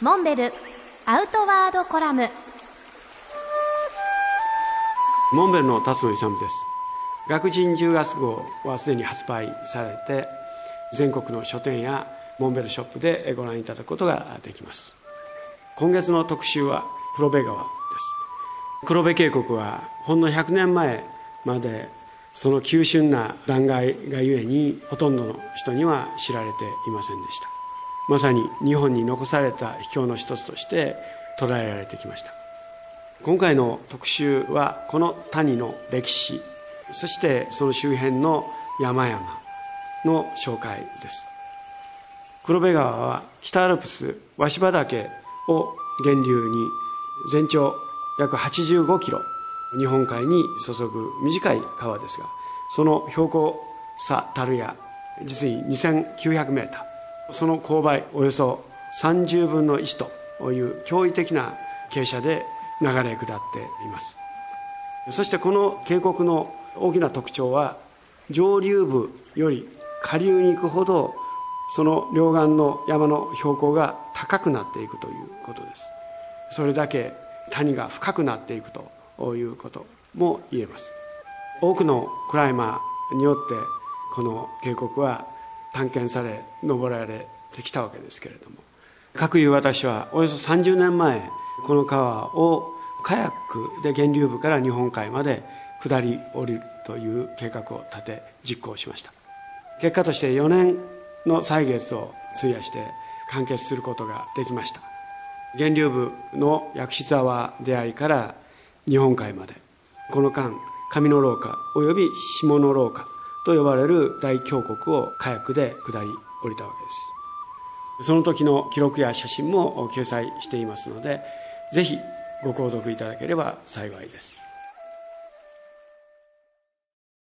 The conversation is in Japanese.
モンベルアウトワードコラム。モンベルの辰野勇です。学人10月号はすでに発売されて全国の書店やモンベルショップでご覧いただくことができます。今月の特集は黒部川です。黒部渓谷はほんの100年前までその急峻な断崖がゆえにほとんどの人には知られていませんでした。まさに日本に残された秘境の一つとして捉えられてきました。今回の特集はこの谷の歴史そしてその周辺の山々の紹介です。黒部川は北アルプス鷲羽岳を源流に全長約85キロ日本海に注ぐ短い川ですがその標高差たるや実に2900メーター。その勾配およそ30分の1という驚異的な傾斜で流れ下っています。そしてこの渓谷の大きな特徴は上流部より下流に行くほどその両岸の山の標高が高くなっていくということです。それだけ谷が深くなっていくということも言えます。多くのクライマーによってこの渓谷は探検され登られてきたわけですけれども。各いう私はおよそ30年前この川をカヤックで源流部から日本海まで下り降りるという計画を立て実行しました結果として4年の歳月を費やして完結することができました源流部の薬師沢出会いから日本海までこの間上の廊下及び下の廊下と呼ばれる大峡谷を火薬で下り降りたわけです。その時の記録や写真も掲載していますのでぜひご購読いただければ幸いです。